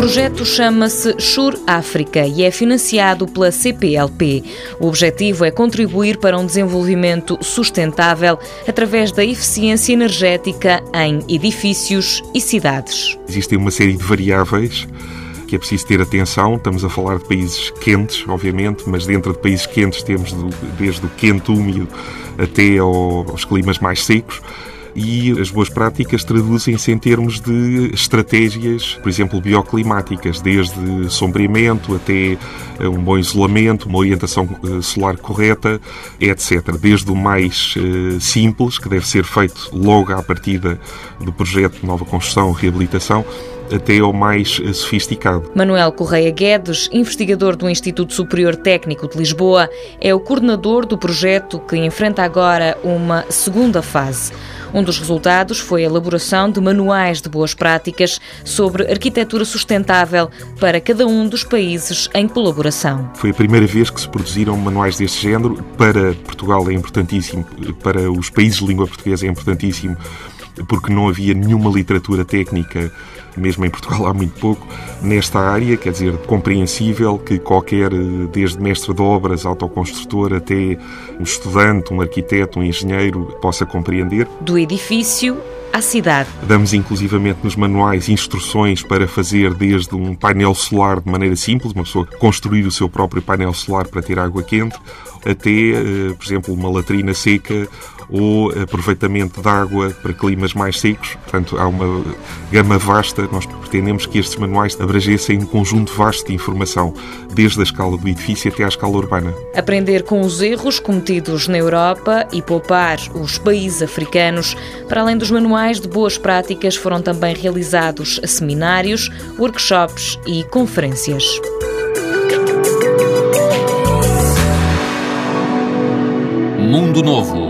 projeto chama-se Sure África e é financiado pela CPLP. O objetivo é contribuir para um desenvolvimento sustentável através da eficiência energética em edifícios e cidades. Existem uma série de variáveis que é preciso ter atenção. Estamos a falar de países quentes, obviamente, mas dentro de países quentes temos desde o quente úmido até aos climas mais secos e as boas práticas traduzem-se em termos de estratégias, por exemplo, bioclimáticas, desde sombreamento até eh, um bom isolamento, uma orientação eh, solar correta, etc. Desde o mais eh, simples, que deve ser feito logo à partida do projeto de nova construção, reabilitação, até ao mais sofisticado. Manuel Correia Guedes, investigador do Instituto Superior Técnico de Lisboa, é o coordenador do projeto que enfrenta agora uma segunda fase. Um dos resultados foi a elaboração de manuais de boas práticas sobre arquitetura sustentável para cada um dos países em colaboração. Foi a primeira vez que se produziram manuais deste género. Para Portugal é importantíssimo, para os países de língua portuguesa é importantíssimo, porque não havia nenhuma literatura técnica mesmo em Portugal há muito pouco, nesta área, quer dizer, compreensível que qualquer, desde mestre de obras, autoconstrutor, até um estudante, um arquiteto, um engenheiro, possa compreender. Do edifício à cidade. Damos inclusivamente nos manuais instruções para fazer desde um painel solar de maneira simples, uma pessoa construir o seu próprio painel solar para ter água quente, até, eh, por exemplo, uma latrina seca ou aproveitamento de água para climas mais secos. Portanto, há uma gama vasta. Nós pretendemos que estes manuais abrangessem um conjunto vasto de informação, desde a escala do edifício até à escala urbana. Aprender com os erros cometidos na Europa e poupar os países africanos. Para além dos manuais de boas práticas, foram também realizados seminários, workshops e conferências. Mundo Novo